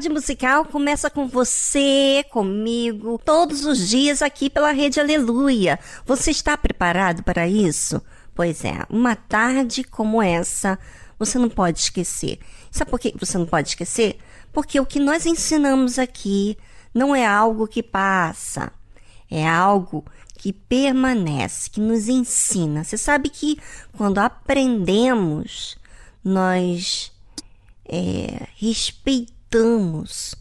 Tarde musical começa com você, comigo, todos os dias aqui pela Rede Aleluia. Você está preparado para isso? Pois é, uma tarde como essa você não pode esquecer. Sabe por que você não pode esquecer? Porque o que nós ensinamos aqui não é algo que passa, é algo que permanece, que nos ensina. Você sabe que quando aprendemos, nós é, respeitamos notamos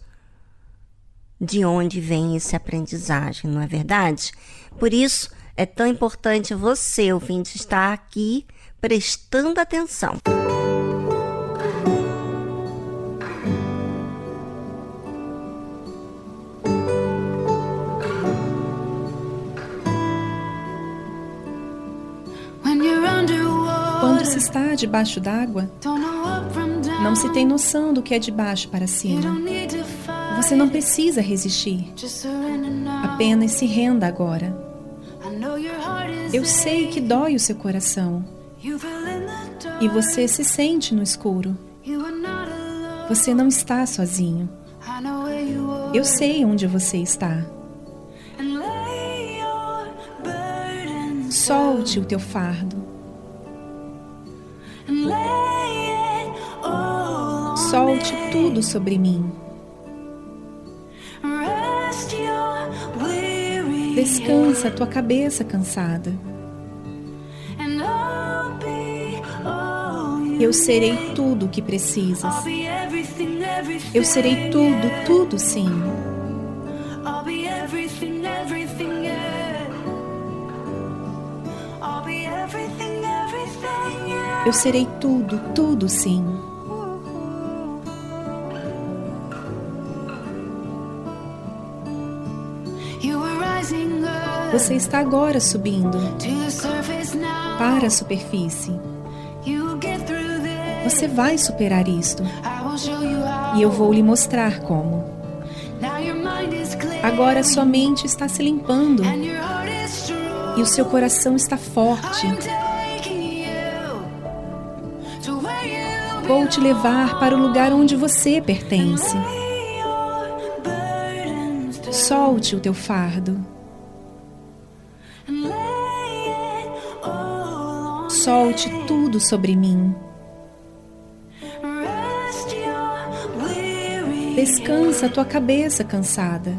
de onde vem esse aprendizagem, não é verdade? Por isso é tão importante você, ouvinte, estar aqui prestando atenção. Quando se está debaixo d'água, não se tem noção do que é de baixo para cima. Você não precisa resistir. Apenas se renda agora. Eu sei que dói o seu coração. E você se sente no escuro. Você não está sozinho. Eu sei onde você está. Solte o teu fardo. Solte tudo sobre mim. Descansa tua cabeça cansada. Eu serei tudo o que precisas. Eu serei tudo, tudo sim. Eu serei tudo, tudo sim. Você está agora subindo para a superfície. Você vai superar isto. E eu vou lhe mostrar como. Agora sua mente está se limpando. E o seu coração está forte. Vou te levar para o lugar onde você pertence. Solte o teu fardo. Solte tudo sobre mim. Descansa a tua cabeça cansada.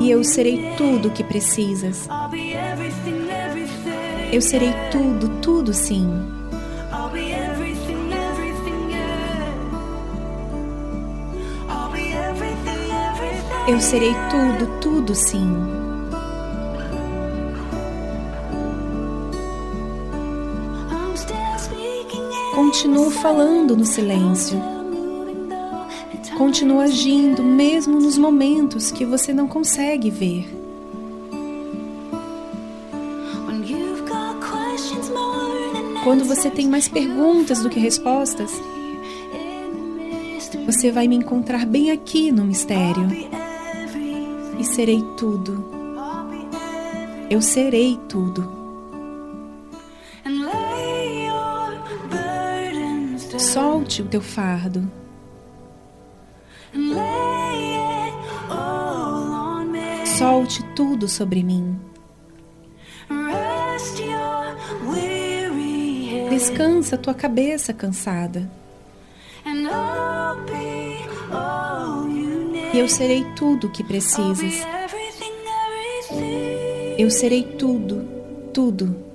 E eu serei tudo o que precisas. Eu serei tudo, tudo sim. Eu serei tudo, tudo sim. Continuo falando no silêncio. Continuo agindo mesmo nos momentos que você não consegue ver. Quando você tem mais perguntas do que respostas, você vai me encontrar bem aqui no mistério. E serei tudo. Eu serei tudo. Solte o teu fardo. Solte tudo sobre mim. Descansa tua cabeça cansada. E eu serei tudo o que precisas. Eu serei tudo, tudo.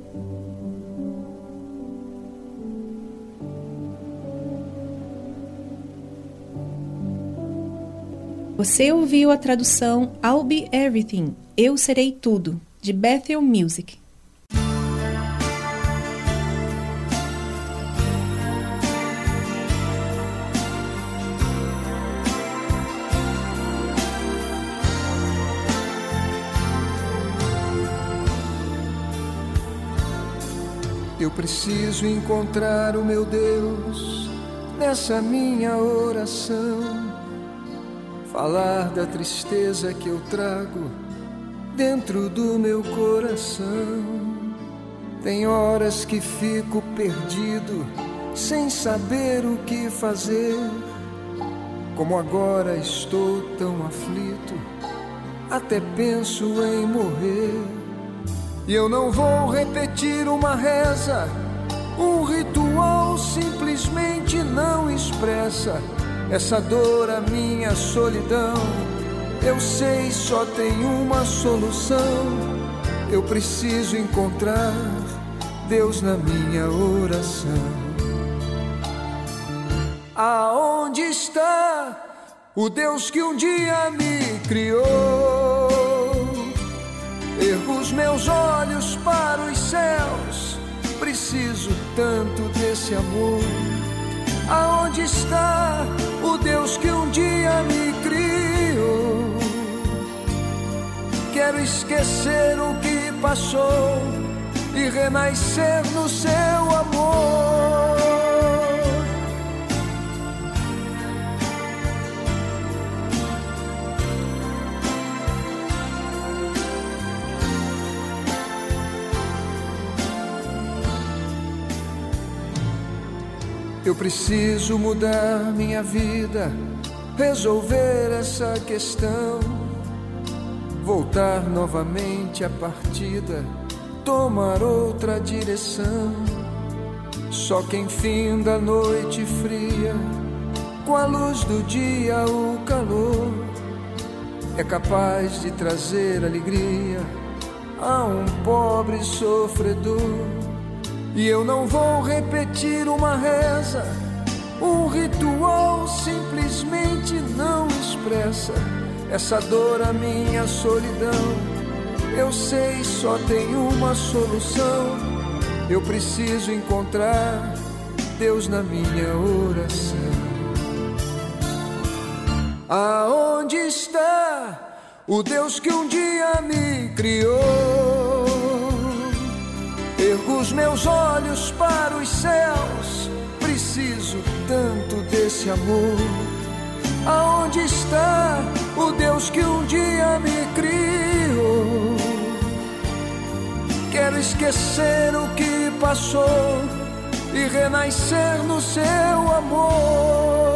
Você ouviu a tradução I'll Be Everything, Eu Serei Tudo, de Bethel Music. Eu preciso encontrar o meu Deus nessa minha oração. Falar da tristeza que eu trago dentro do meu coração. Tem horas que fico perdido, sem saber o que fazer. Como agora estou tão aflito, até penso em morrer. E eu não vou repetir uma reza, um ritual simplesmente não expressa essa dor, a minha solidão. Eu sei, só tem uma solução. Eu preciso encontrar Deus na minha oração. Aonde está o Deus que um dia me criou? Ergo os meus olhos para os céus, preciso tanto desse amor. Aonde está o Deus que um dia me criou? Quero esquecer o que passou e renascer no seu amor. Eu preciso mudar minha vida, resolver essa questão, voltar novamente à partida, tomar outra direção. Só quem fim da noite fria, com a luz do dia, o calor, é capaz de trazer alegria a um pobre sofredor. E eu não vou repetir uma reza, um ritual simplesmente não expressa essa dor, a minha solidão. Eu sei, só tem uma solução. Eu preciso encontrar Deus na minha oração. Aonde está o Deus que um dia me criou? Ergo os meus olhos para os céus, preciso tanto desse amor. Aonde está o Deus que um dia me criou? Quero esquecer o que passou e renascer no seu amor.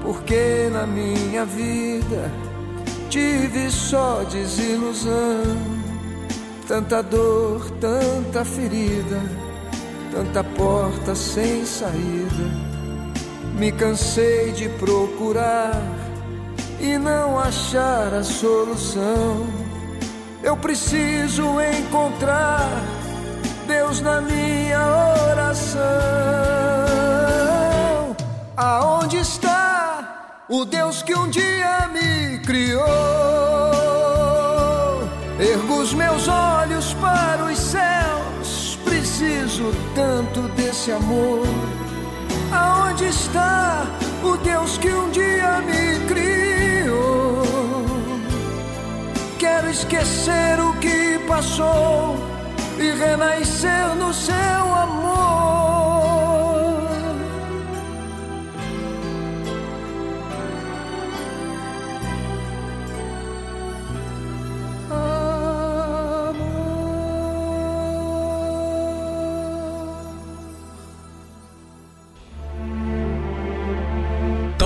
Porque na minha vida tive só desilusão, tanta dor, tanta ferida, tanta porta sem saída. Me cansei de procurar e não achar a solução. Eu preciso encontrar Deus na minha oração. Aonde está o Deus que um dia me criou? Ergo os meus olhos para os céus, preciso tanto desse amor. Aonde está o Deus que um dia me criou? Quero esquecer o que passou e renascer no seu amor.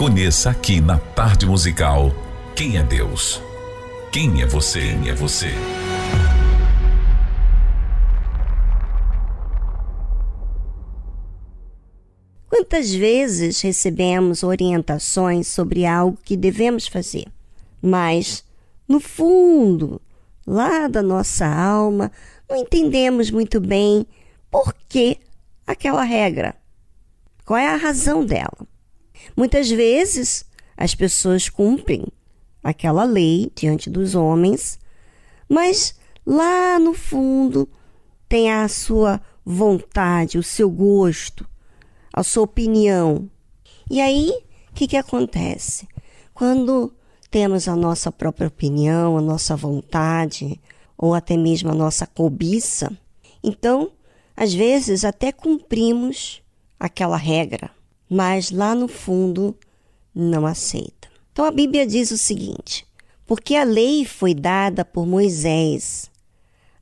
Conheça aqui na Tarde Musical quem é Deus. Quem é você? Quem é você? Quantas vezes recebemos orientações sobre algo que devemos fazer, mas, no fundo, lá da nossa alma, não entendemos muito bem por que aquela regra, qual é a razão dela. Muitas vezes as pessoas cumprem aquela lei diante dos homens, mas lá no fundo tem a sua vontade, o seu gosto, a sua opinião. E aí, o que, que acontece? Quando temos a nossa própria opinião, a nossa vontade, ou até mesmo a nossa cobiça, então, às vezes, até cumprimos aquela regra, mas lá no fundo não aceita. Então a Bíblia diz o seguinte: porque a lei foi dada por Moisés,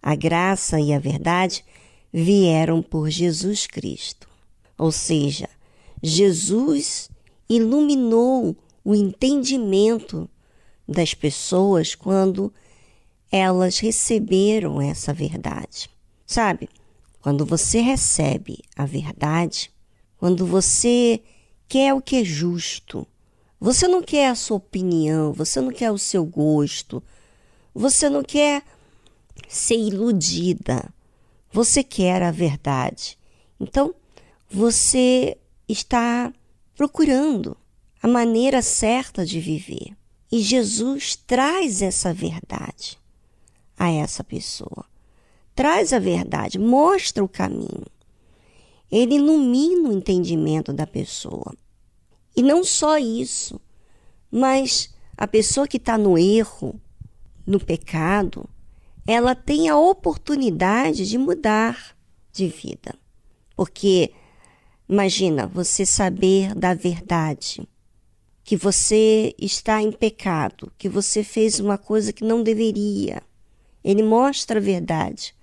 a graça e a verdade vieram por Jesus Cristo. Ou seja, Jesus iluminou o entendimento das pessoas quando elas receberam essa verdade. Sabe, quando você recebe a verdade, quando você quer o que é justo, você não quer a sua opinião, você não quer o seu gosto, você não quer ser iludida, você quer a verdade. Então, você está procurando a maneira certa de viver. E Jesus traz essa verdade a essa pessoa. Traz a verdade, mostra o caminho. Ele ilumina o entendimento da pessoa. E não só isso, mas a pessoa que está no erro, no pecado, ela tem a oportunidade de mudar de vida. Porque Imagina você saber da verdade, que você está em pecado, que você fez uma coisa que não deveria. Ele mostra a verdade.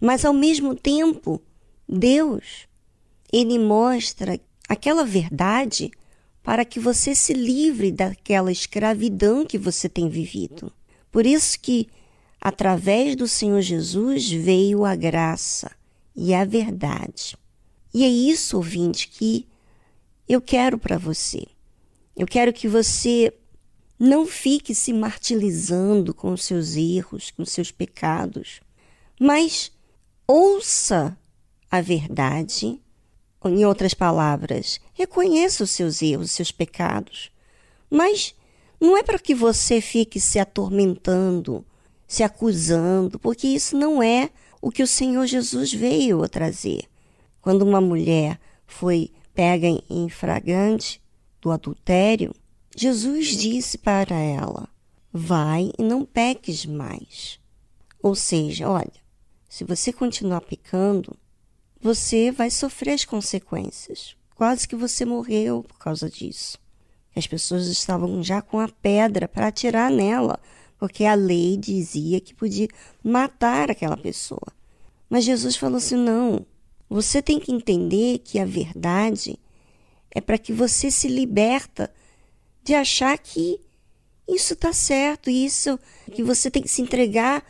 Mas ao mesmo tempo, Deus, ele mostra aquela verdade para que você se livre daquela escravidão que você tem vivido. Por isso que através do Senhor Jesus veio a graça e a verdade. E é isso, ouvinte, que eu quero para você. Eu quero que você não fique se martirizando com os seus erros, com os seus pecados, mas ouça a verdade. Em outras palavras, reconheça os seus erros, os seus pecados, mas não é para que você fique se atormentando, se acusando, porque isso não é o que o Senhor Jesus veio trazer. Quando uma mulher foi pega em flagrante do adultério, Jesus disse para ela: Vai e não peques mais. Ou seja, olha, se você continuar pecando, você vai sofrer as consequências. Quase que você morreu por causa disso. As pessoas estavam já com a pedra para atirar nela, porque a lei dizia que podia matar aquela pessoa. Mas Jesus falou assim: não, você tem que entender que a verdade é para que você se liberta de achar que isso está certo, isso que você tem que se entregar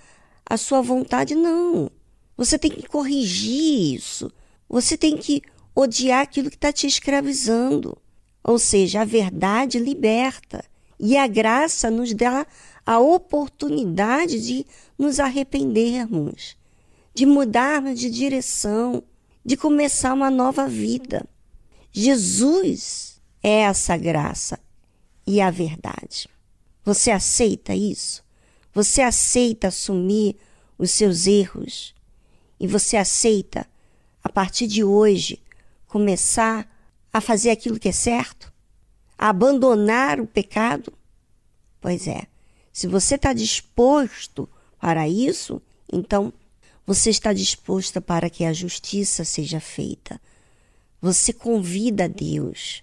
à sua vontade. Não. Você tem que corrigir isso. Você tem que odiar aquilo que está te escravizando. Ou seja, a verdade liberta. E a graça nos dá a oportunidade de nos arrependermos, de mudarmos de direção, de começar uma nova vida. Jesus é essa graça e a verdade. Você aceita isso? Você aceita assumir os seus erros? E você aceita, a partir de hoje, começar a fazer aquilo que é certo? A abandonar o pecado? Pois é, se você está disposto para isso, então você está disposta para que a justiça seja feita. Você convida a Deus.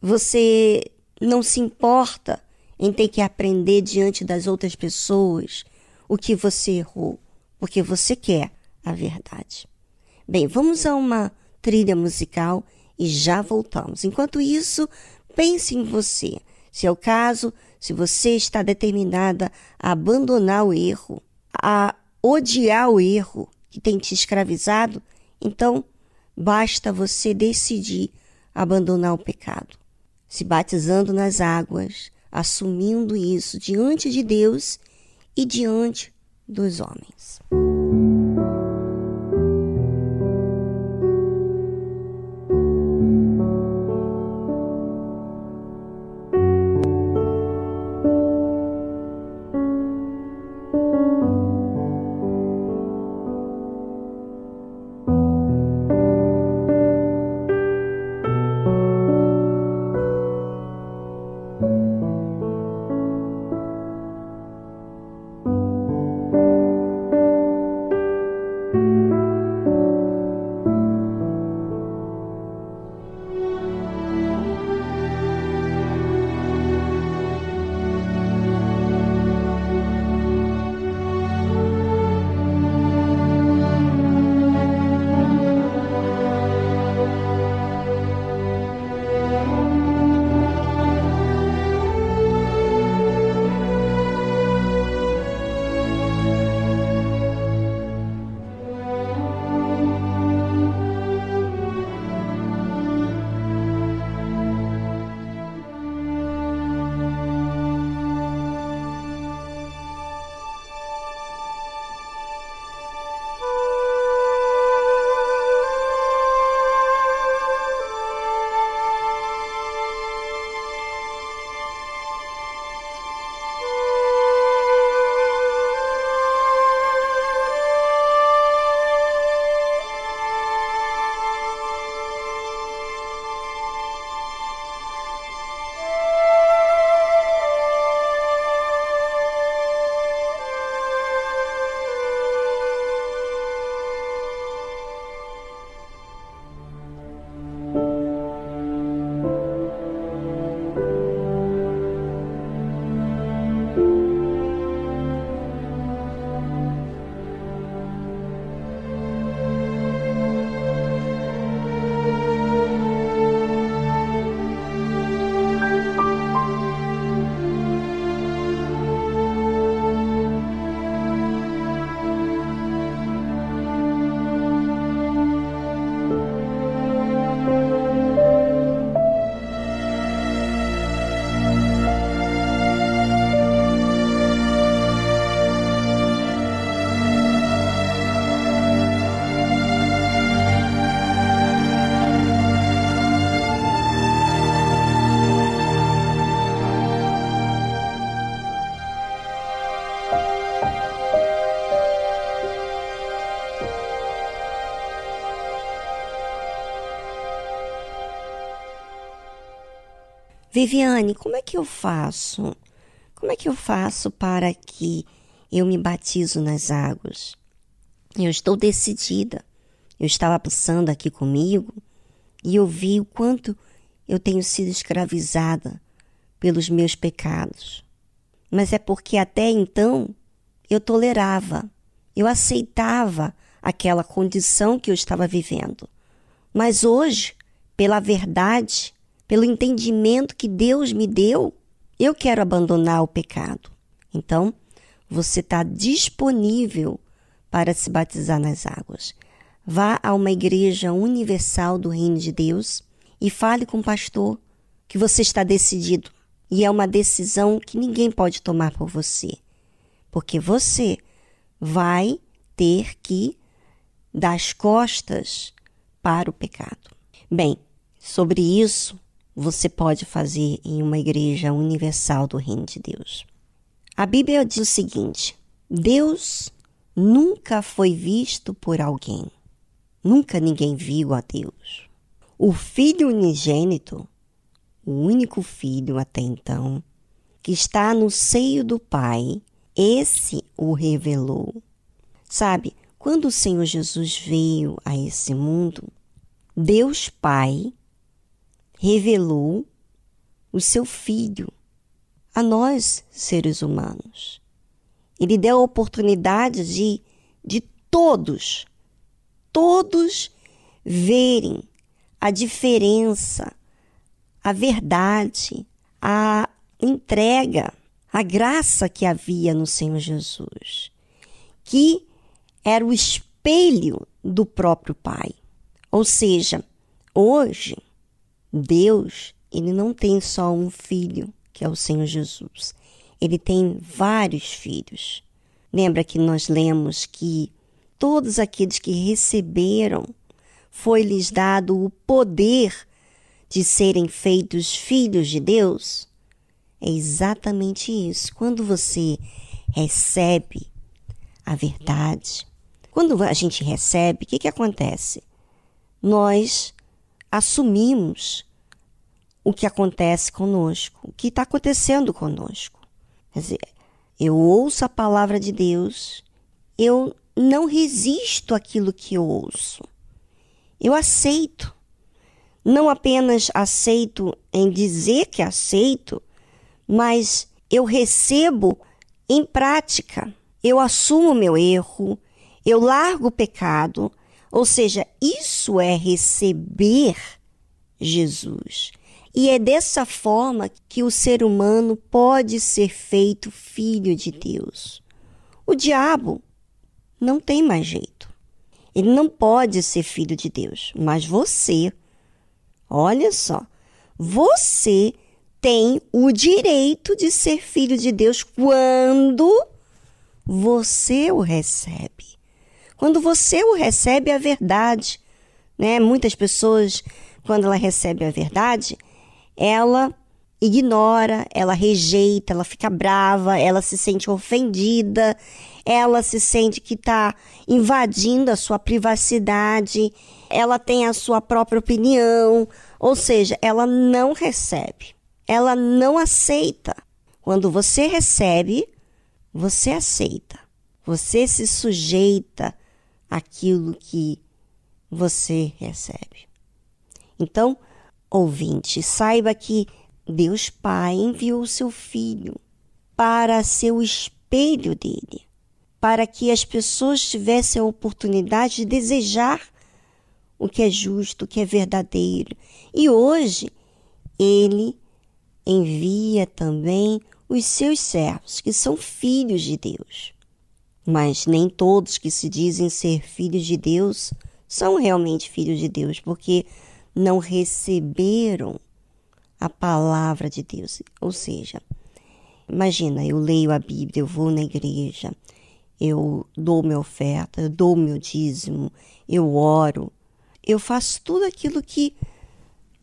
Você não se importa em ter que aprender diante das outras pessoas o que você errou, porque você quer a verdade. Bem, vamos a uma trilha musical e já voltamos. Enquanto isso, pense em você. Se é o caso, se você está determinada a abandonar o erro, a odiar o erro que tem te escravizado, então basta você decidir abandonar o pecado se batizando nas águas, assumindo isso diante de Deus e diante dos homens. Viviane, como é que eu faço? Como é que eu faço para que eu me batizo nas águas? Eu estou decidida. Eu estava pensando aqui comigo e eu vi o quanto eu tenho sido escravizada pelos meus pecados. Mas é porque até então eu tolerava, eu aceitava aquela condição que eu estava vivendo. Mas hoje, pela verdade, pelo entendimento que Deus me deu, eu quero abandonar o pecado. Então, você está disponível para se batizar nas águas. Vá a uma igreja universal do Reino de Deus e fale com o pastor que você está decidido. E é uma decisão que ninguém pode tomar por você, porque você vai ter que dar as costas para o pecado. Bem, sobre isso você pode fazer em uma igreja universal do Reino de Deus. A Bíblia diz o seguinte: Deus nunca foi visto por alguém. Nunca ninguém viu a Deus. O Filho unigênito, o único filho até então, que está no seio do Pai, esse o revelou. Sabe, quando o Senhor Jesus veio a esse mundo, Deus Pai revelou o seu Filho a nós, seres humanos. Ele deu a oportunidade de, de todos, todos verem a diferença, a verdade, a entrega, a graça que havia no Senhor Jesus, que era o espelho do próprio Pai. Ou seja, hoje Deus, ele não tem só um filho, que é o Senhor Jesus. Ele tem vários filhos. Lembra que nós lemos que todos aqueles que receberam foi-lhes dado o poder de serem feitos filhos de Deus? É exatamente isso. Quando você recebe a verdade, quando a gente recebe, o que, que acontece? Nós assumimos o que acontece conosco, o que está acontecendo conosco. Quer dizer, eu ouço a palavra de Deus, eu não resisto àquilo que eu ouço. Eu aceito. Não apenas aceito em dizer que aceito, mas eu recebo em prática. Eu assumo meu erro, eu largo o pecado, ou seja, isso é receber Jesus. E é dessa forma que o ser humano pode ser feito filho de Deus. O diabo não tem mais jeito. Ele não pode ser filho de Deus, mas você, olha só, você tem o direito de ser filho de Deus quando você o recebe. Quando você o recebe a verdade, né? Muitas pessoas, quando ela recebe a verdade, ela ignora, ela rejeita, ela fica brava, ela se sente ofendida, ela se sente que está invadindo a sua privacidade, ela tem a sua própria opinião, ou seja, ela não recebe, ela não aceita. Quando você recebe, você aceita, você se sujeita aquilo que você recebe. Então, ouvinte, saiba que Deus Pai enviou o seu Filho para ser o espelho dele, para que as pessoas tivessem a oportunidade de desejar o que é justo, o que é verdadeiro. E hoje, ele envia também os seus servos, que são filhos de Deus. Mas nem todos que se dizem ser filhos de Deus são realmente filhos de Deus, porque não receberam a palavra de Deus. Ou seja, imagina, eu leio a Bíblia, eu vou na igreja, eu dou minha oferta, eu dou meu dízimo, eu oro, eu faço tudo aquilo que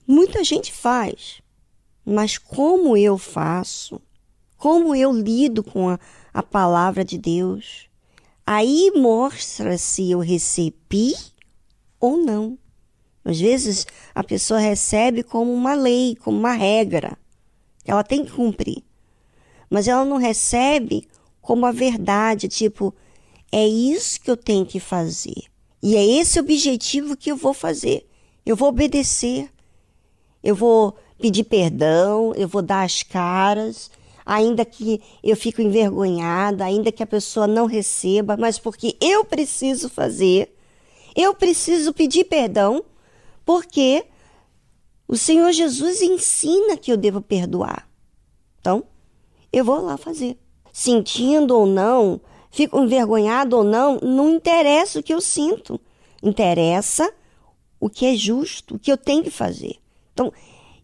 muita gente faz. Mas como eu faço? Como eu lido com a, a palavra de Deus? Aí mostra se eu recebi ou não. Às vezes a pessoa recebe como uma lei, como uma regra. Ela tem que cumprir. Mas ela não recebe como a verdade, tipo, é isso que eu tenho que fazer. E é esse objetivo que eu vou fazer. Eu vou obedecer. Eu vou pedir perdão, eu vou dar as caras, ainda que eu fico envergonhada, ainda que a pessoa não receba, mas porque eu preciso fazer, eu preciso pedir perdão, porque o Senhor Jesus ensina que eu devo perdoar. Então, eu vou lá fazer. Sentindo ou não, fico envergonhado ou não, não interessa o que eu sinto. Interessa o que é justo, o que eu tenho que fazer. Então,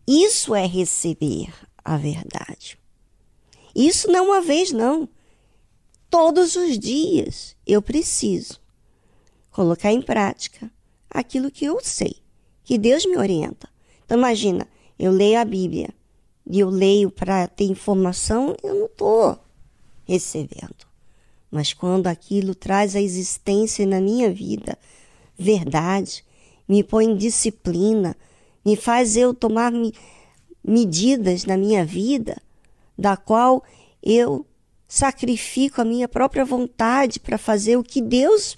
isso é receber a verdade. Isso não uma vez, não. Todos os dias eu preciso colocar em prática aquilo que eu sei, que Deus me orienta. Então, imagina, eu leio a Bíblia e eu leio para ter informação, eu não estou recebendo. Mas quando aquilo traz a existência na minha vida, verdade, me põe em disciplina, me faz eu tomar me, medidas na minha vida, da qual eu sacrifico a minha própria vontade para fazer o que Deus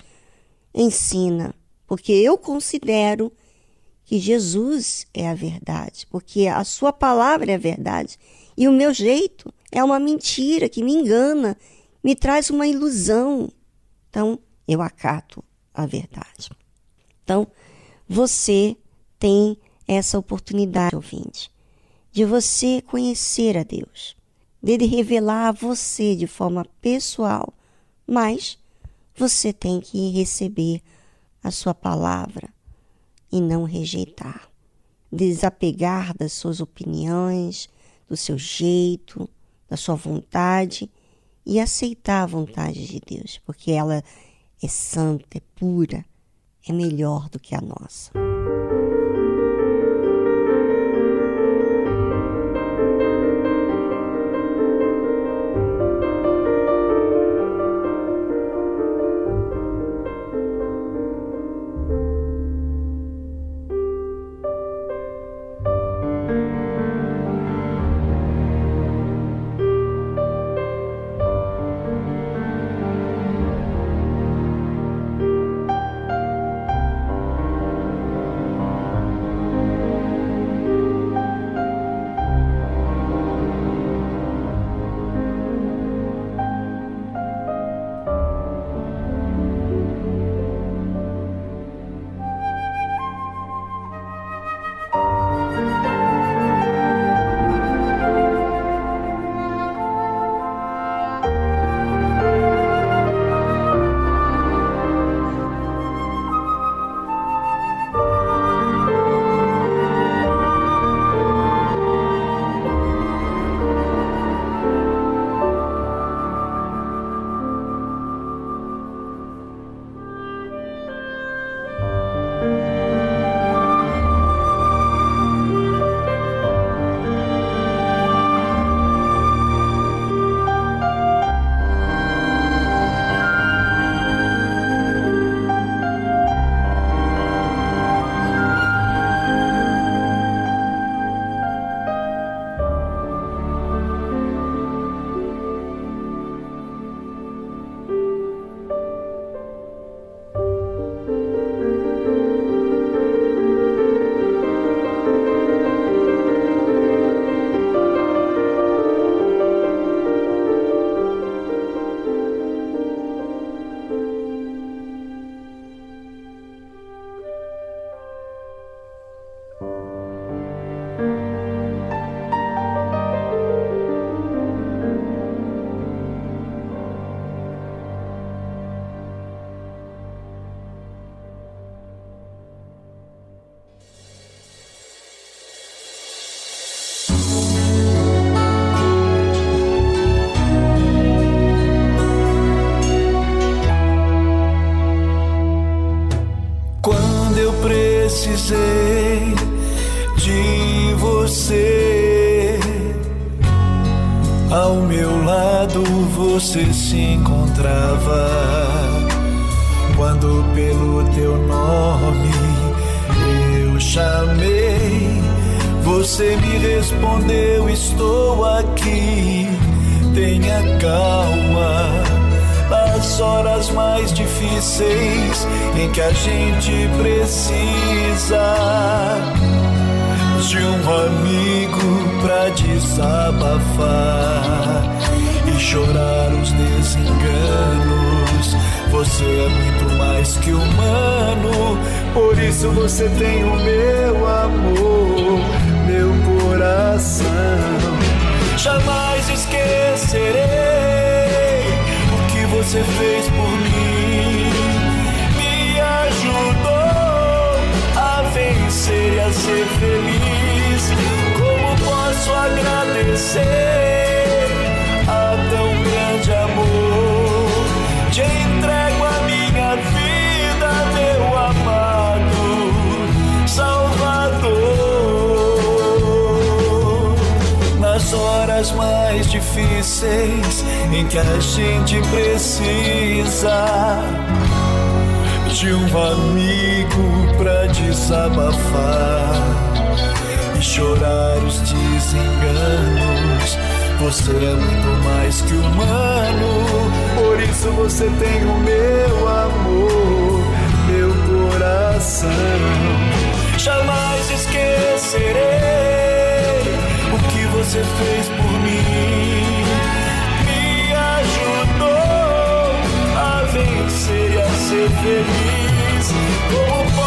ensina, porque eu considero que Jesus é a verdade, porque a sua palavra é a verdade e o meu jeito é uma mentira que me engana, me traz uma ilusão. Então, eu acato a verdade. Então, você tem essa oportunidade, ouvinte, de você conhecer a Deus, dele revelar a você de forma pessoal, mas você tem que receber a sua palavra e não rejeitar. Desapegar das suas opiniões, do seu jeito, da sua vontade e aceitar a vontade de Deus, porque ela é santa, é pura, é melhor do que a nossa. você se encontrava. Quando pelo teu nome eu chamei, você me respondeu: Estou aqui. Tenha calma nas horas mais difíceis em que a gente precisa de um amigo pra desabafar chorar os desenganos. Você é muito mais que humano, por isso você tem o meu amor, meu coração. Jamais esquecerei o que você fez por mim. Me ajudou a vencer e a ser feliz. Como posso agradecer? Difíceis em que a gente precisa de um amigo pra desabafar e chorar os desenganos. Você é muito mais que humano, por isso você tem o meu amor, meu coração. Jamais esquecerei você fez por mim. Feliz. Como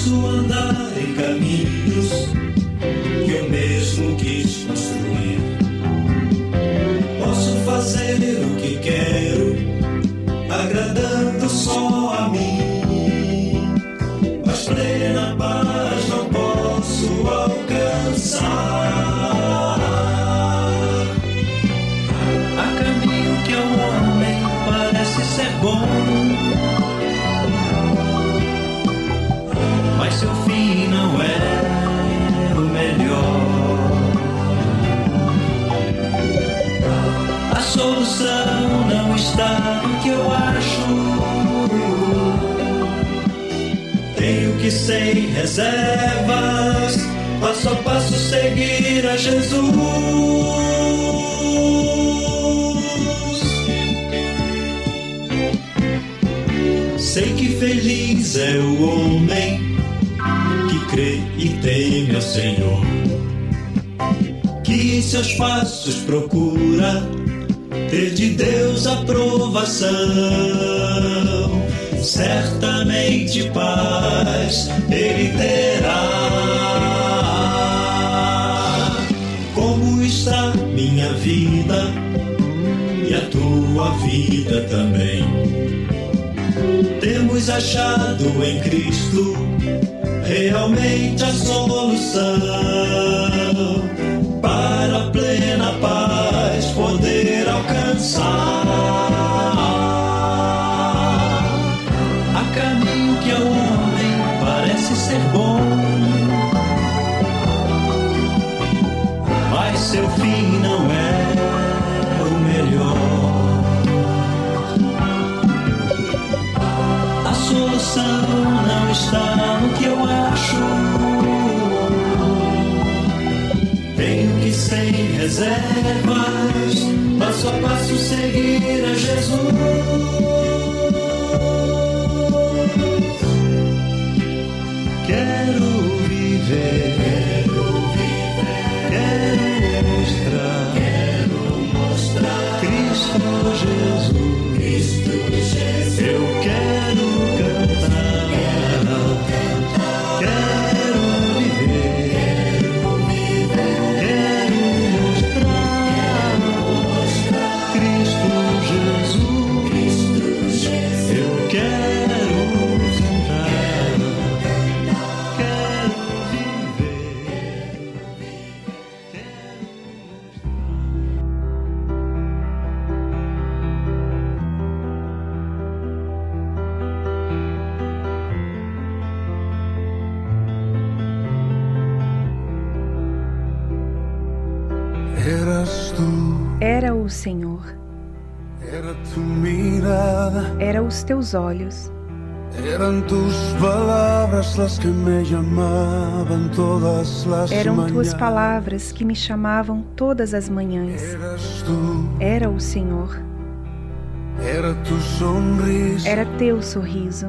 posso andar em caminhos que eu mesmo quis construir. Posso fazer o que quero, agradando só a mim. Mas plena paz não posso alcançar. Há caminho que ao homem parece ser bom. Não está no que eu acho. Tenho que sem reservas, passo a passo seguir a Jesus. Sei que feliz é o homem que crê e teme ao Senhor, que em seus passos procura ter de Deus aprovação. Certamente paz ele terá. Como está minha vida e a tua vida também? Temos achado em Cristo realmente a solução está no que eu acho. Tenho que sem reservas, passo a passo seguir a Jesus. Mirada, era os teus olhos, eran tus palabras las que me llamaban todas las eram tuas palavras que me chamavam todas as manhãs. Era o Senhor, era tu sonrisa. era teu sorriso.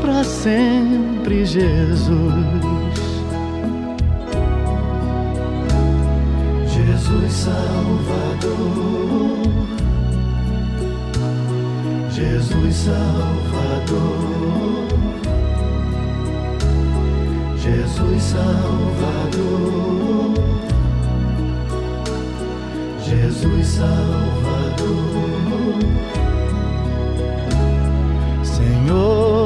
para sempre, Jesus. Jesus Salvador, Jesus Salvador, Jesus Salvador, Jesus Salvador. Senhor,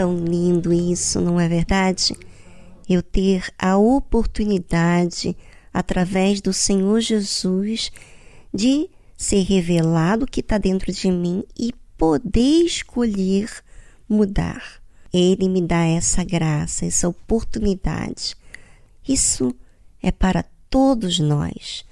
Tão lindo isso, não é verdade? Eu ter a oportunidade, através do Senhor Jesus, de ser revelado o que está dentro de mim e poder escolher mudar. Ele me dá essa graça, essa oportunidade. Isso é para todos nós,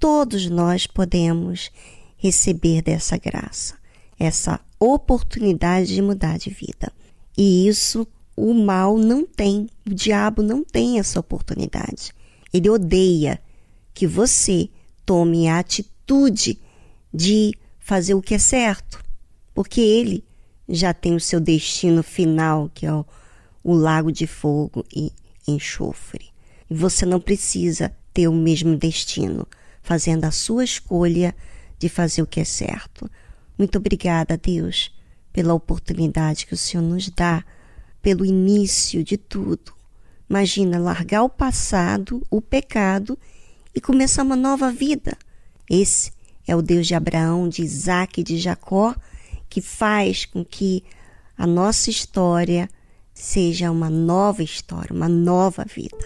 todos nós podemos receber dessa graça, essa oportunidade de mudar de vida. E isso o mal não tem, o diabo não tem essa oportunidade. Ele odeia que você tome a atitude de fazer o que é certo, porque ele já tem o seu destino final, que é o, o lago de fogo e enxofre. E você não precisa ter o mesmo destino, fazendo a sua escolha de fazer o que é certo. Muito obrigada, Deus, pela oportunidade que o Senhor nos dá, pelo início de tudo. Imagina largar o passado, o pecado e começar uma nova vida. Esse é o Deus de Abraão, de Isaac e de Jacó, que faz com que a nossa história seja uma nova história, uma nova vida.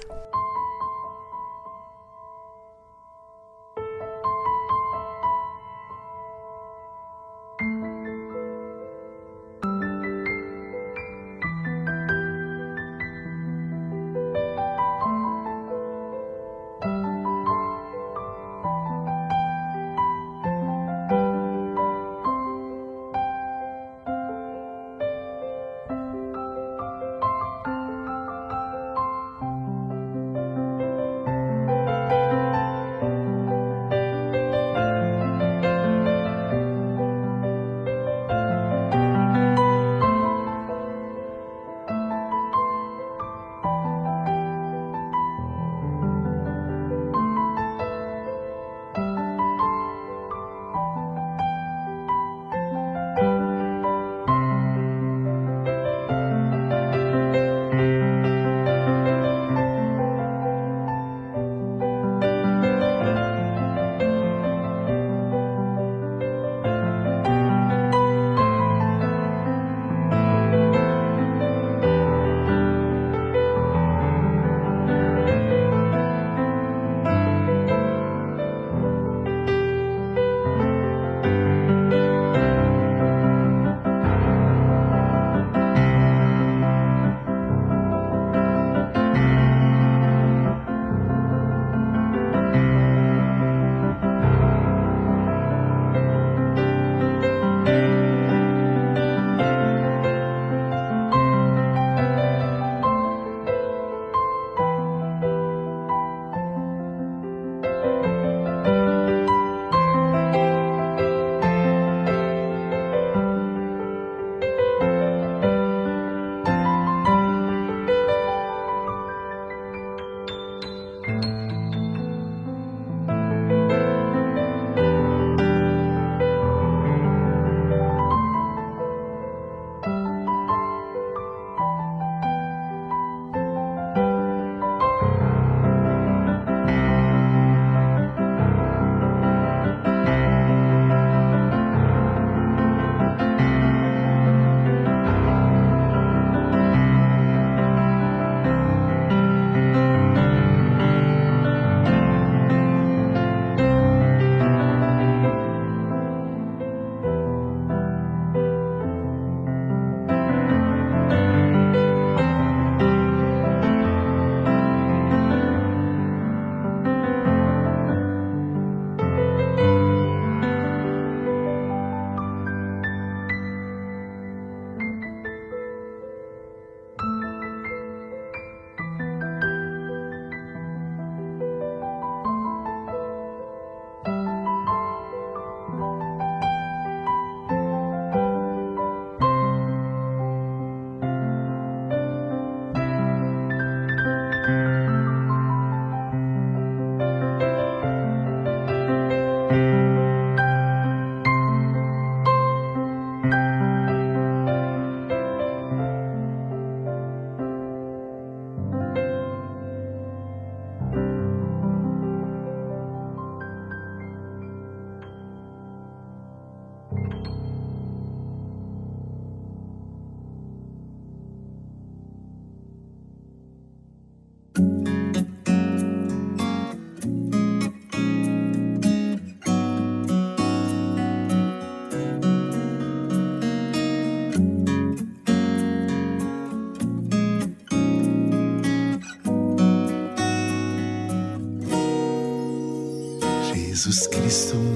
Cristo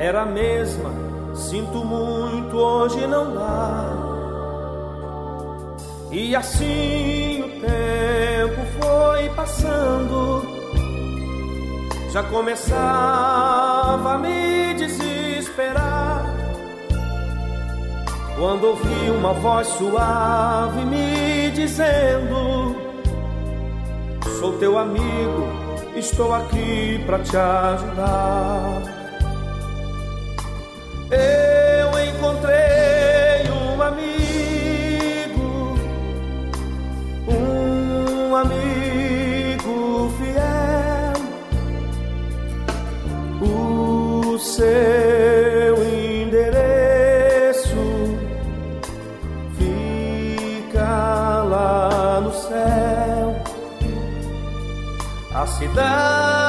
Era a mesma: sinto muito, hoje não dá. E assim o tempo foi passando já começava a me desesperar. Quando ouvi uma voz suave me dizendo: Sou teu amigo, estou aqui para te ajudar. Eu encontrei um amigo, um amigo seu endereço fica lá no céu, a cidade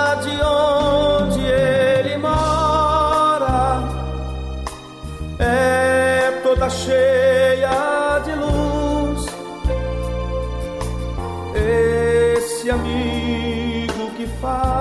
amigo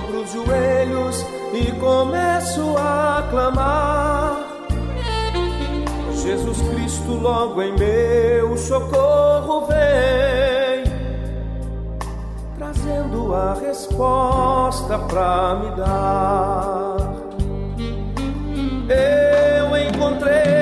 dobro os joelhos e começo a clamar. Jesus Cristo, logo em meu socorro vem, trazendo a resposta pra me dar. Eu encontrei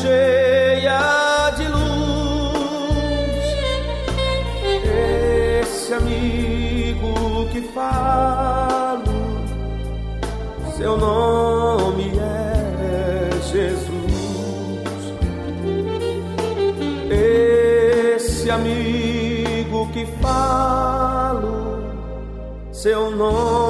cheia de luz. Esse amigo que fala seu nome é Jesus. Esse amigo que falo, seu nome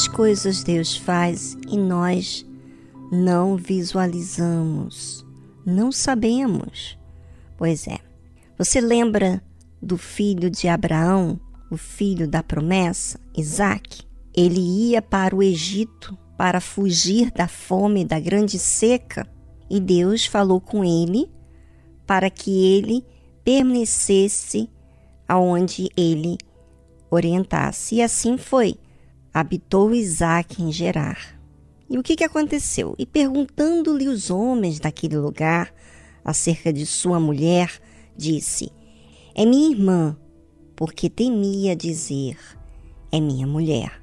Quantas coisas Deus faz e nós não visualizamos, não sabemos. Pois é. Você lembra do filho de Abraão, o filho da promessa, Isaac? Ele ia para o Egito para fugir da fome da grande seca e Deus falou com ele para que ele permanecesse aonde ele orientasse. E assim foi habitou Isaac em Gerar. E o que, que aconteceu? E perguntando-lhe os homens daquele lugar acerca de sua mulher, disse: É minha irmã, porque temia dizer: É minha mulher.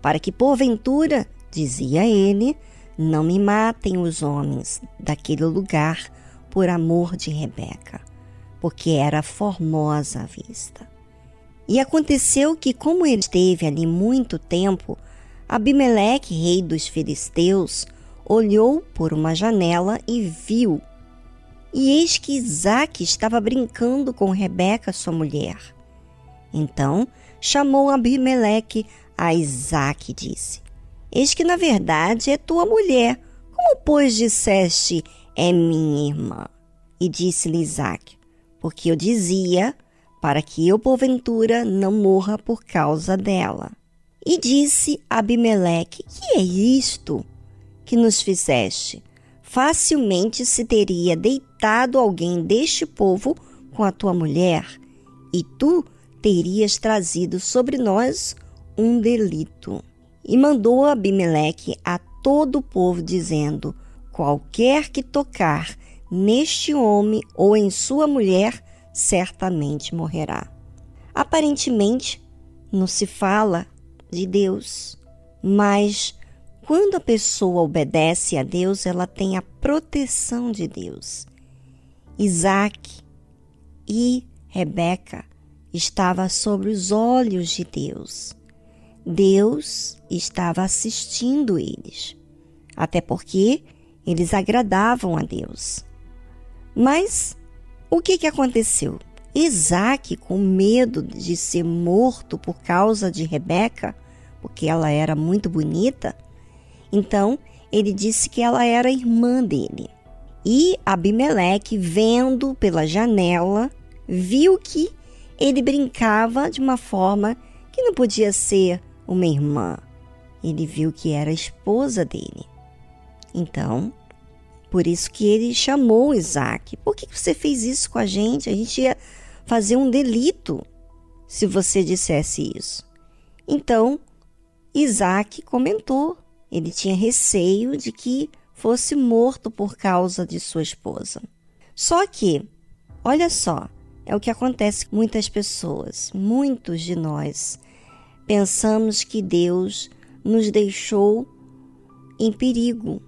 Para que porventura, dizia ele, não me matem os homens daquele lugar por amor de Rebeca, porque era formosa à vista. E aconteceu que, como ele esteve ali muito tempo, Abimeleque, rei dos filisteus, olhou por uma janela e viu. E eis que Isaac estava brincando com Rebeca, sua mulher. Então chamou Abimeleque a Isaac e disse: Eis que na verdade é tua mulher. Como, pois, disseste, é minha irmã? E disse-lhe Isaac: Porque eu dizia, para que eu porventura não morra por causa dela. E disse Abimeleque: Que é isto que nos fizeste? Facilmente se teria deitado alguém deste povo com a tua mulher, e tu terias trazido sobre nós um delito. E mandou Abimeleque a todo o povo, dizendo: Qualquer que tocar neste homem ou em sua mulher, certamente morrerá. Aparentemente, não se fala de Deus, mas quando a pessoa obedece a Deus, ela tem a proteção de Deus. Isaac e Rebeca estavam sobre os olhos de Deus. Deus estava assistindo eles, até porque eles agradavam a Deus. Mas o que, que aconteceu? Isaac, com medo de ser morto por causa de Rebeca, porque ela era muito bonita, então ele disse que ela era irmã dele. E Abimeleque, vendo pela janela, viu que ele brincava de uma forma que não podia ser uma irmã. Ele viu que era esposa dele. Então, por isso que ele chamou Isaac. Por que você fez isso com a gente? A gente ia fazer um delito se você dissesse isso. Então, Isaac comentou. Ele tinha receio de que fosse morto por causa de sua esposa. Só que, olha só, é o que acontece com muitas pessoas. Muitos de nós pensamos que Deus nos deixou em perigo,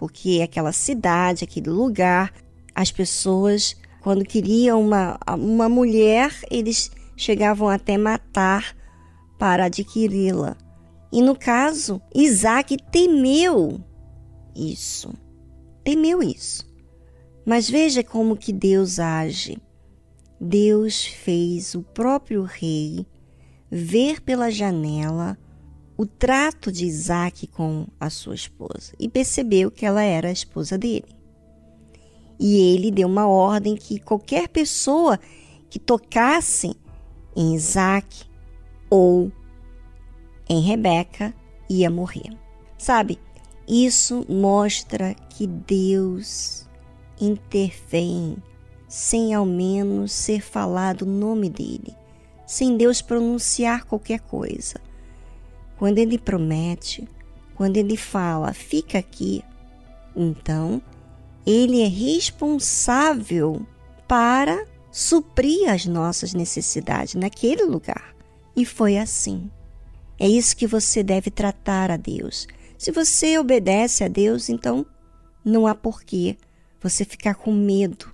porque aquela cidade, aquele lugar, as pessoas, quando queriam uma, uma mulher, eles chegavam até matar para adquiri-la. E no caso, Isaac temeu isso. Temeu isso. Mas veja como que Deus age. Deus fez o próprio rei ver pela janela o trato de Isaac com a sua esposa e percebeu que ela era a esposa dele. E ele deu uma ordem que qualquer pessoa que tocasse em Isaac ou em Rebeca ia morrer. Sabe, isso mostra que Deus intervém sem ao menos ser falado o nome dele, sem Deus pronunciar qualquer coisa. Quando ele promete, quando ele fala, fica aqui, então ele é responsável para suprir as nossas necessidades naquele lugar. E foi assim. É isso que você deve tratar a Deus. Se você obedece a Deus, então não há porquê você ficar com medo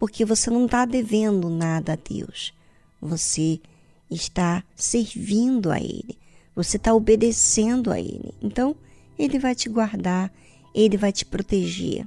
porque você não está devendo nada a Deus. Você está servindo a Ele. Você está obedecendo a Ele. Então, Ele vai te guardar, Ele vai te proteger.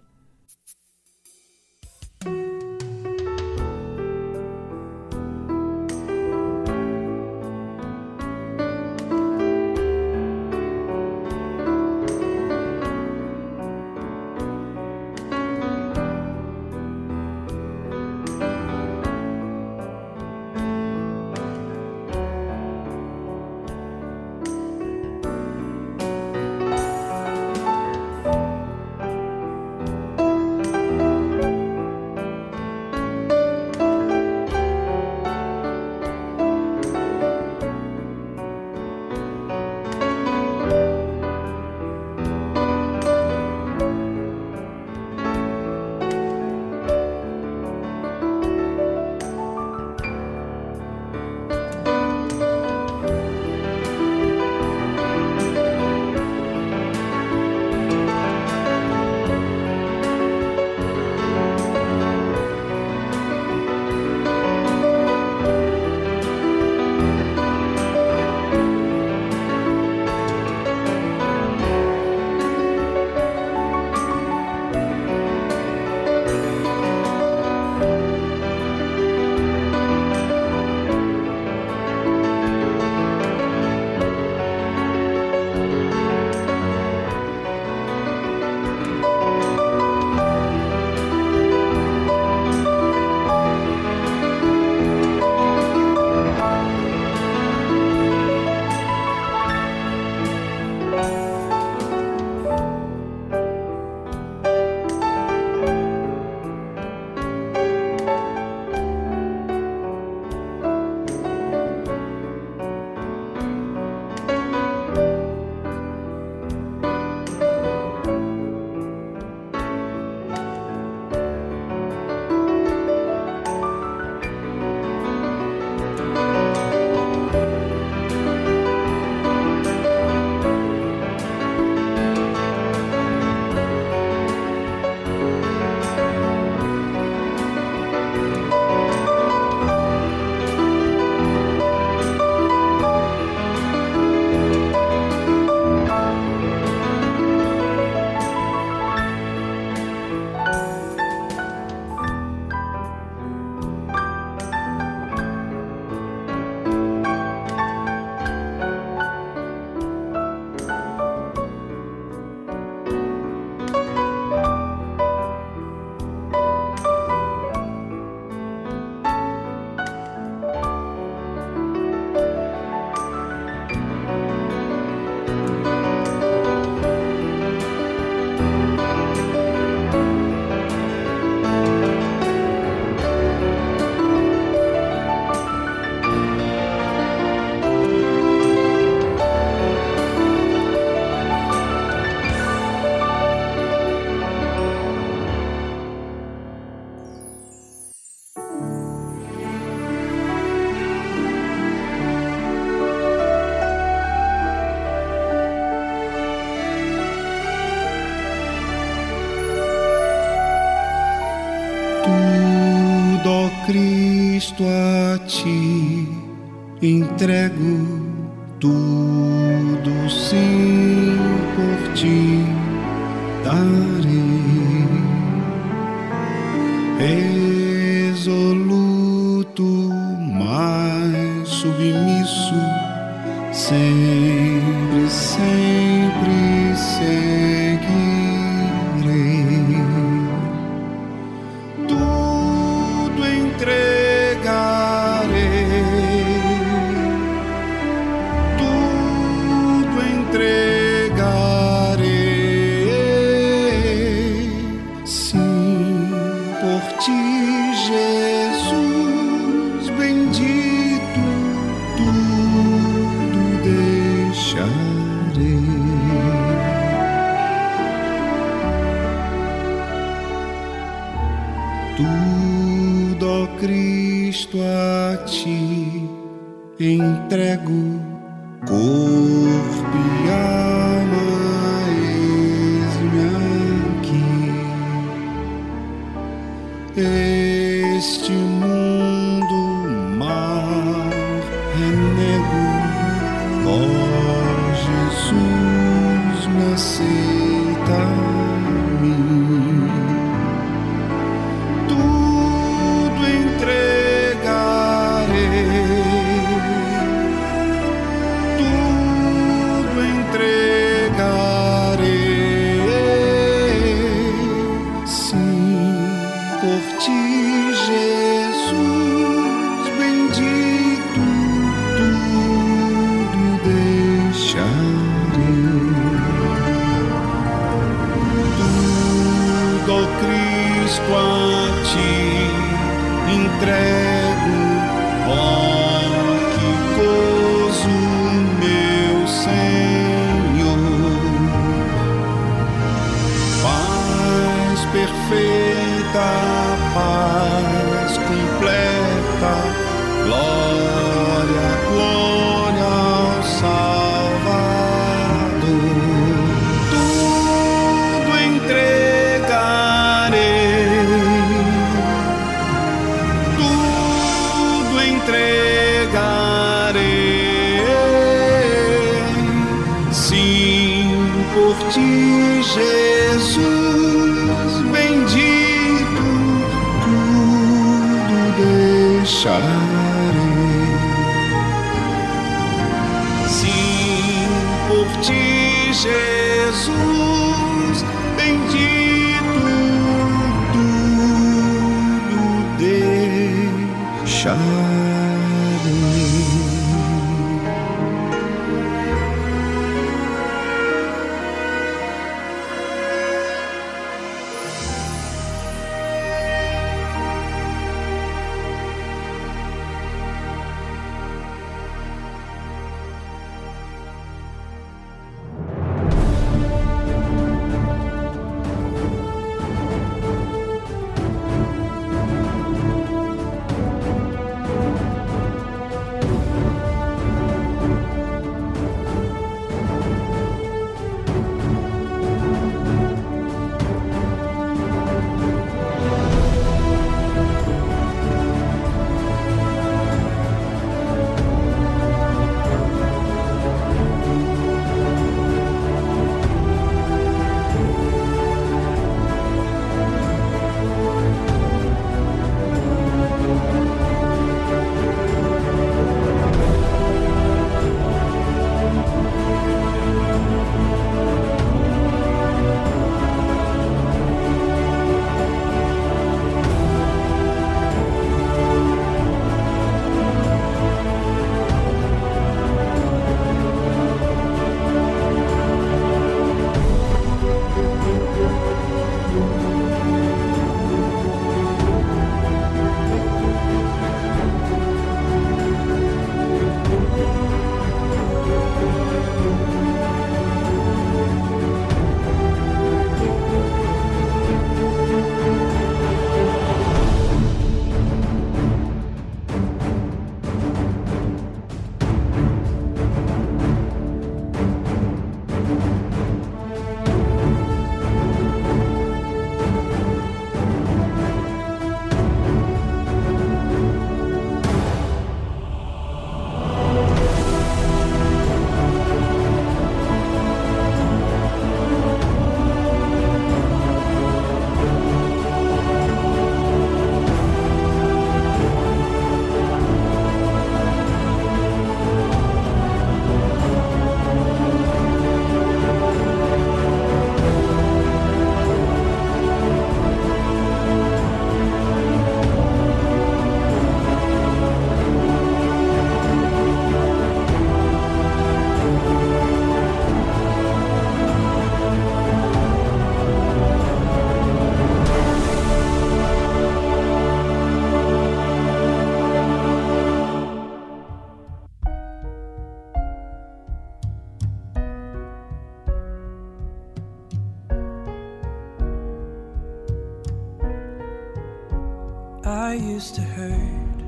Used to hurt,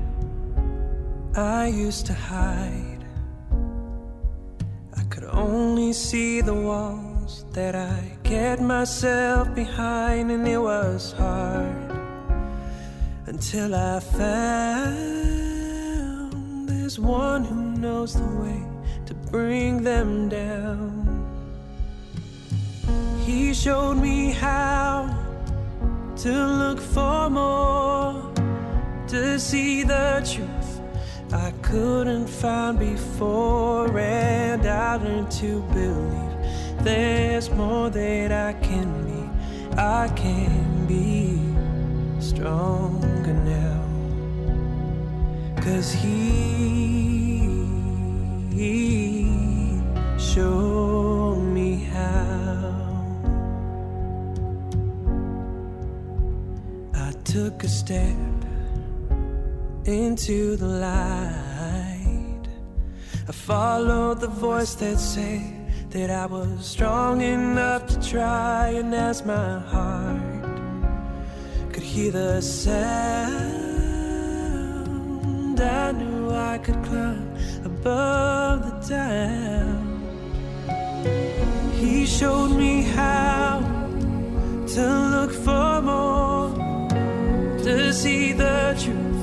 I used to hide. I could only see the walls that I kept myself behind, and it was hard until I found there's one who knows the way to bring them down. He showed me how to look for more, to see the truth I couldn't find before, and I learned to believe there's more that I can be. I can be stronger now, cause He, he showed me how. I took a step into the light. I followed the voice that said that I was strong enough to try, and as my heart could hear the sound, I knew I could climb above the doubt. He showed me how to look for more, to see the truth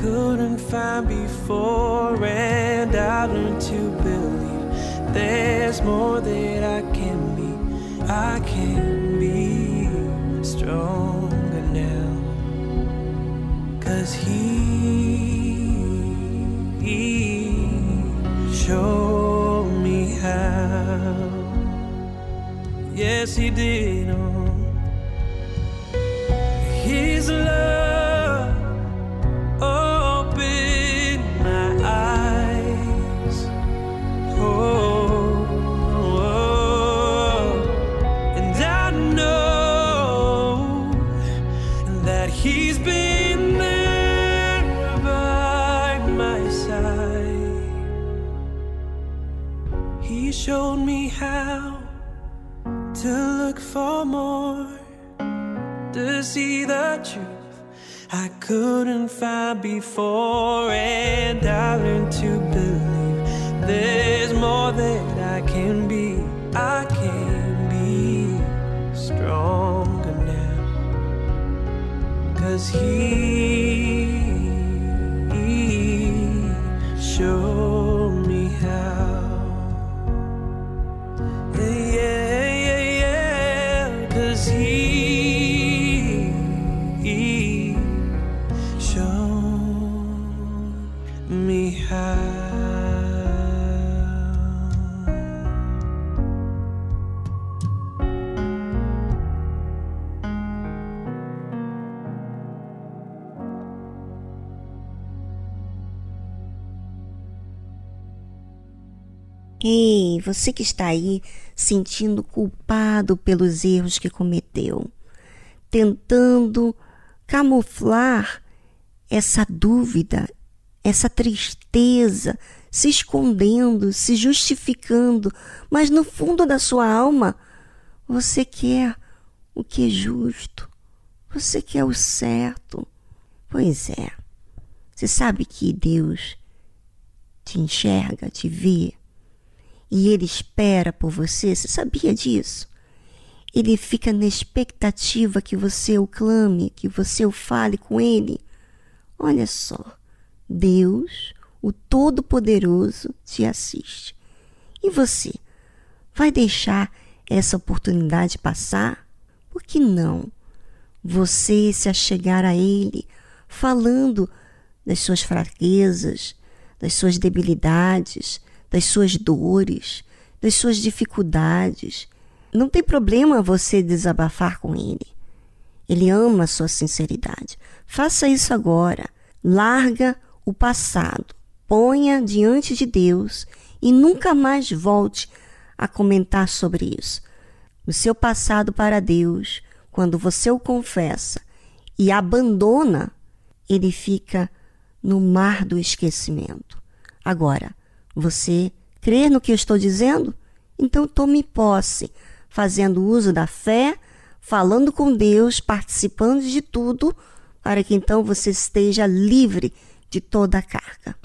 couldn't find before, and I learned to believe there's more that I can be. I can be stronger now, cause He, he showed me how. Yes, He did. Oh. His love look for more, to see the truth I couldn't find before, and I learned to believe there's more that I can be. I can be stronger now, cause He, você que está aí sentindo culpado pelos erros que cometeu, tentando camuflar essa dúvida, essa tristeza, se escondendo, se justificando, mas no fundo da sua alma você quer o que é justo, você quer o certo. Pois é, você sabe que Deus te enxerga, te vê, e Ele espera por você, você sabia disso? Ele fica na expectativa que você o clame, que você o fale com Ele. Olha só, Deus, o Todo-Poderoso, te assiste. E você, vai deixar essa oportunidade passar? Por que não? Você se achegar a Ele, falando das suas fraquezas, das suas debilidades, das suas dores, das suas dificuldades. Não tem problema você desabafar com Ele. Ele ama a sua sinceridade. Faça isso agora. Larga o passado, ponha diante de Deus e nunca mais volte a comentar sobre isso. O seu passado para Deus, quando você o confessa e abandona, ele fica no mar do esquecimento. Agora, você crê no que eu estou dizendo? Então tome posse, fazendo uso da fé, falando com Deus, participando de tudo, para que então você esteja livre de toda a carga.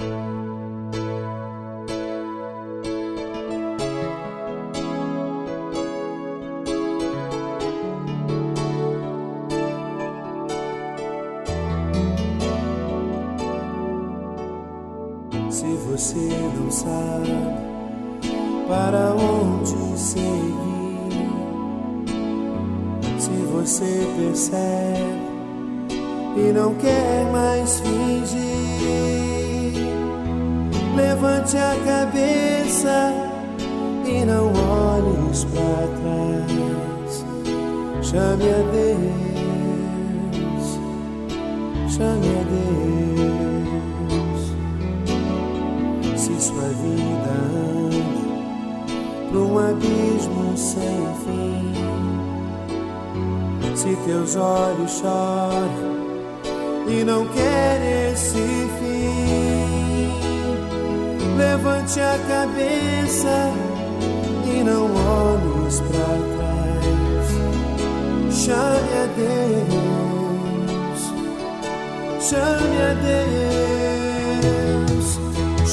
Se você não sabe para onde seguir, se você percebe e não quer mais fingir. Levante a cabeça e não olhes para trás. Chame a Deus, chame a Deus. Se sua vida anda para um abismo sem fim, se teus olhos choram e não quer esse fim. Levante a cabeça e não olhes para trás. Chame a Deus, chame a Deus,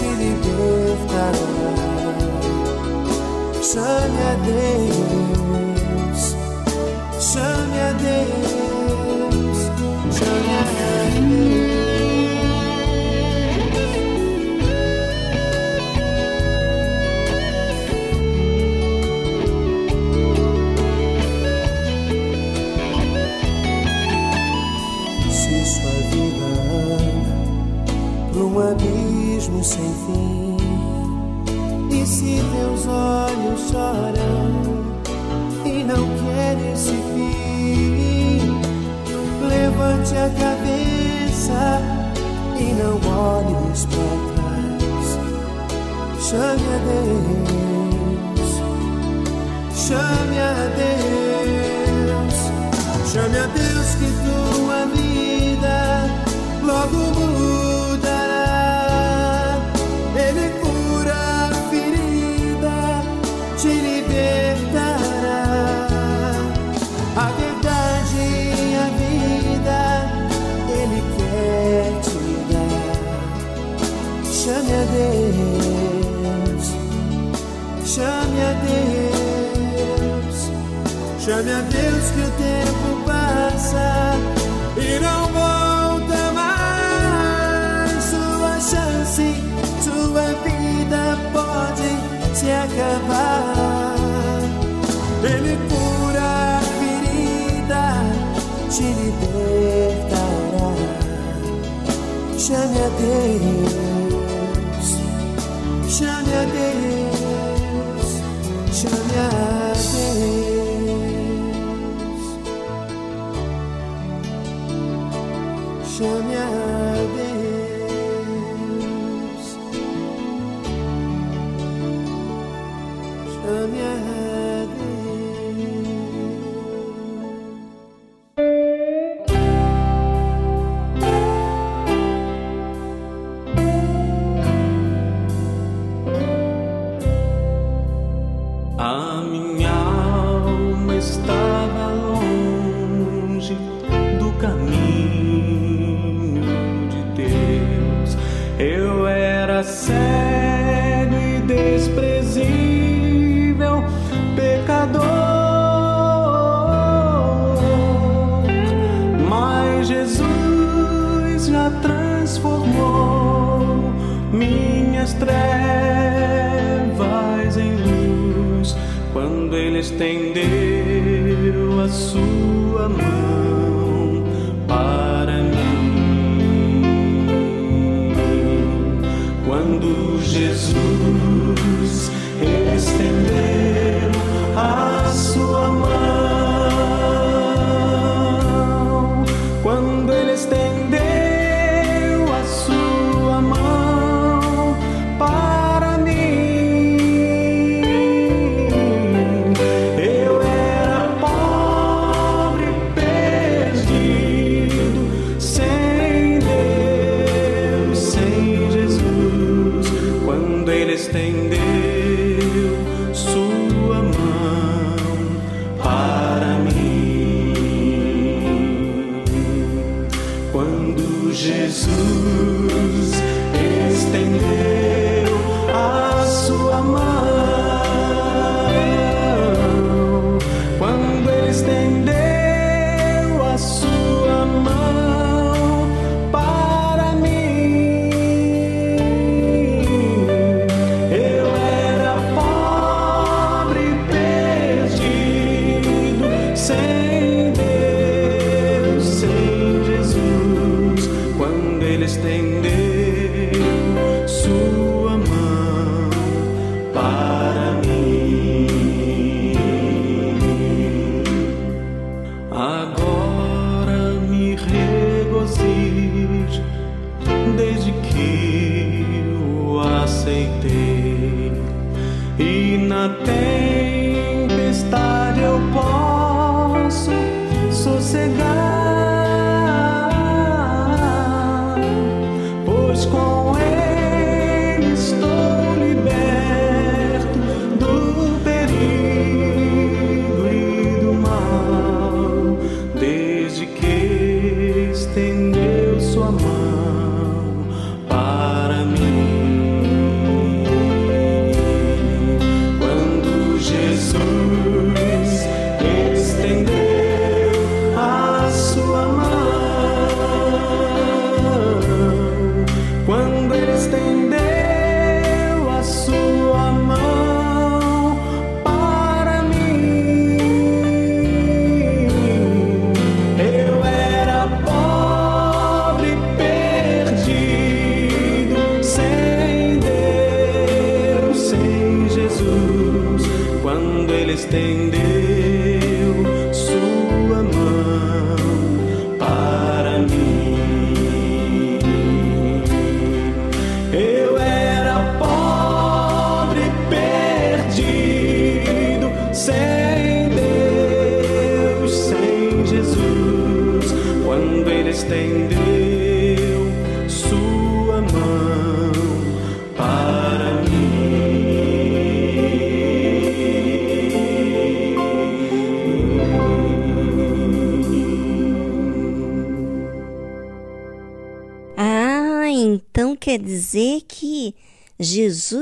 te libertará. Chame a Deus, sem fim. E se teus olhos choram e não querem esse fim, levante a cabeça e não olhes para trás. Chame a Deus, chame a Deus, chame a Deus que tua vida logo muda. Chame a Deus que o tempo passa e não volta mais. Sua chance, sua vida pode se acabar. Ele cura a ferida, te libertará. Chame a Deus,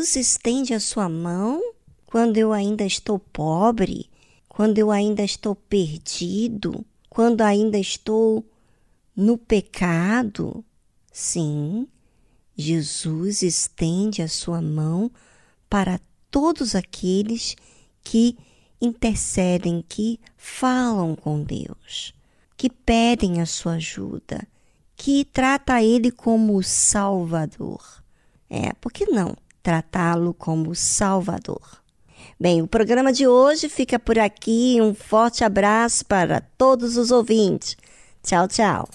Jesus estende a sua mão quando eu ainda estou pobre, quando eu ainda estou perdido, quando ainda estou no pecado? Sim, Jesus estende a sua mão para todos aqueles que intercedem, que falam com Deus, que pedem a sua ajuda, que trata ele como Salvador. É, por que não tratá-lo como Salvador? Bem, o programa de hoje fica por aqui. Um forte abraço para todos os ouvintes. Tchau, tchau.